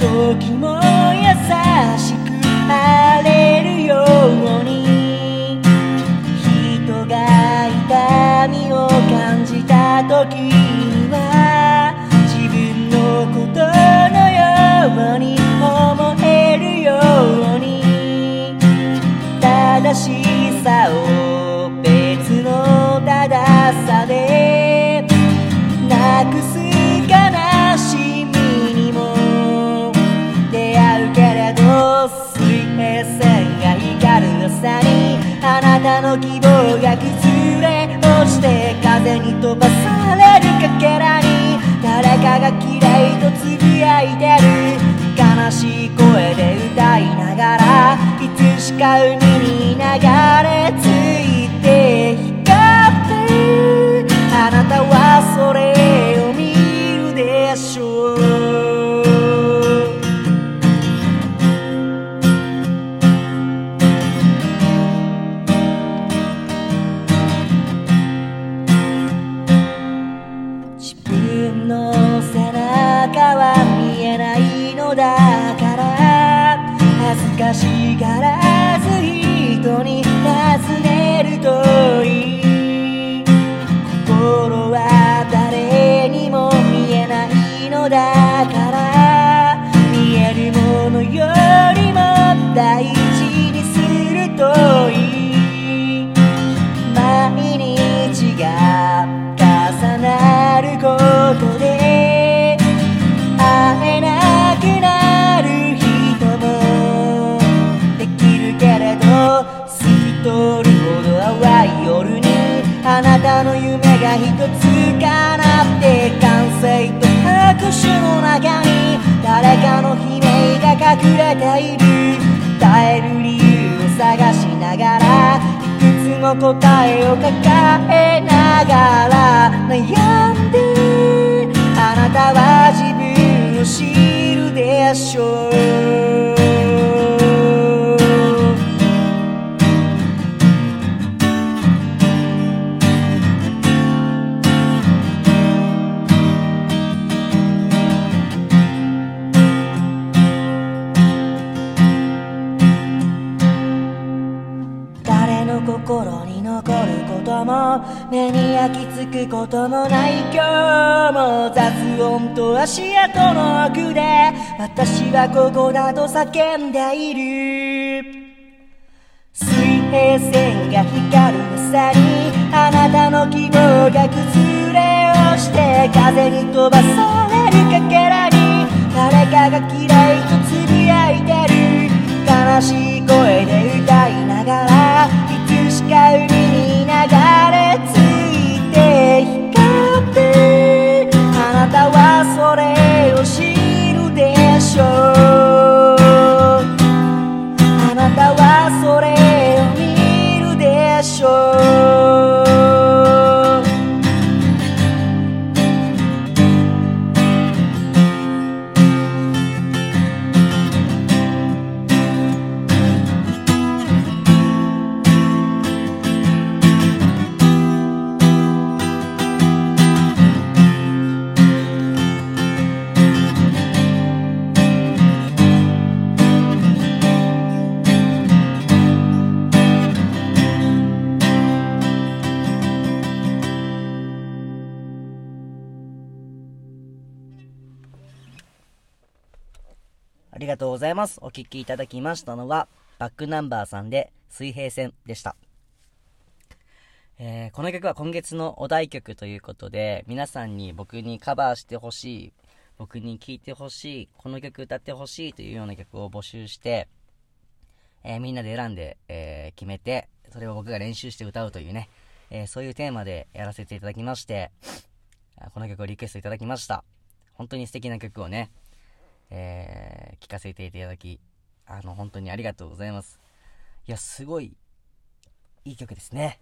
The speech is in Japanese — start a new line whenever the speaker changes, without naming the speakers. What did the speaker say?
looking 水平線が光る朝にあなたの希望が崩れ落ちて風に飛ぶ恥ずかしがら夜にあなたの夢が一つ叶って歓声と拍手の中に誰かの悲鳴が隠れている。耐える理由を探しながらいくつも答えを抱えながら悩んであなたは自分を知るでしょう。も目に焼き付くこともない今日も雑音と足跡の奥で私はここだと叫んでいる。水平線が光る朝にあなたの希望が崩れ落ちて風に飛ばされるかけらに誰かが嫌いとつぶやいてる。悲しいそれを見るでしょう。
りがとうございます。お聴きいただきましたのは、バックナンバーさんで水平線でした。えーこの曲は今月のお題曲ということで、皆さんに僕にカバーしてほしい、僕に聴いてほしい、この曲歌ってほしいというような曲を募集して、えーみんなで選んで、えー決めて、それを僕が練習して歌うというね、えそういうテーマでやらせていただきまして、この曲をリクエストいただきました。本当に素敵な曲をね、えー聞かせていただき、あの、本当にありがとうございます。いや、すごい、いい曲ですね。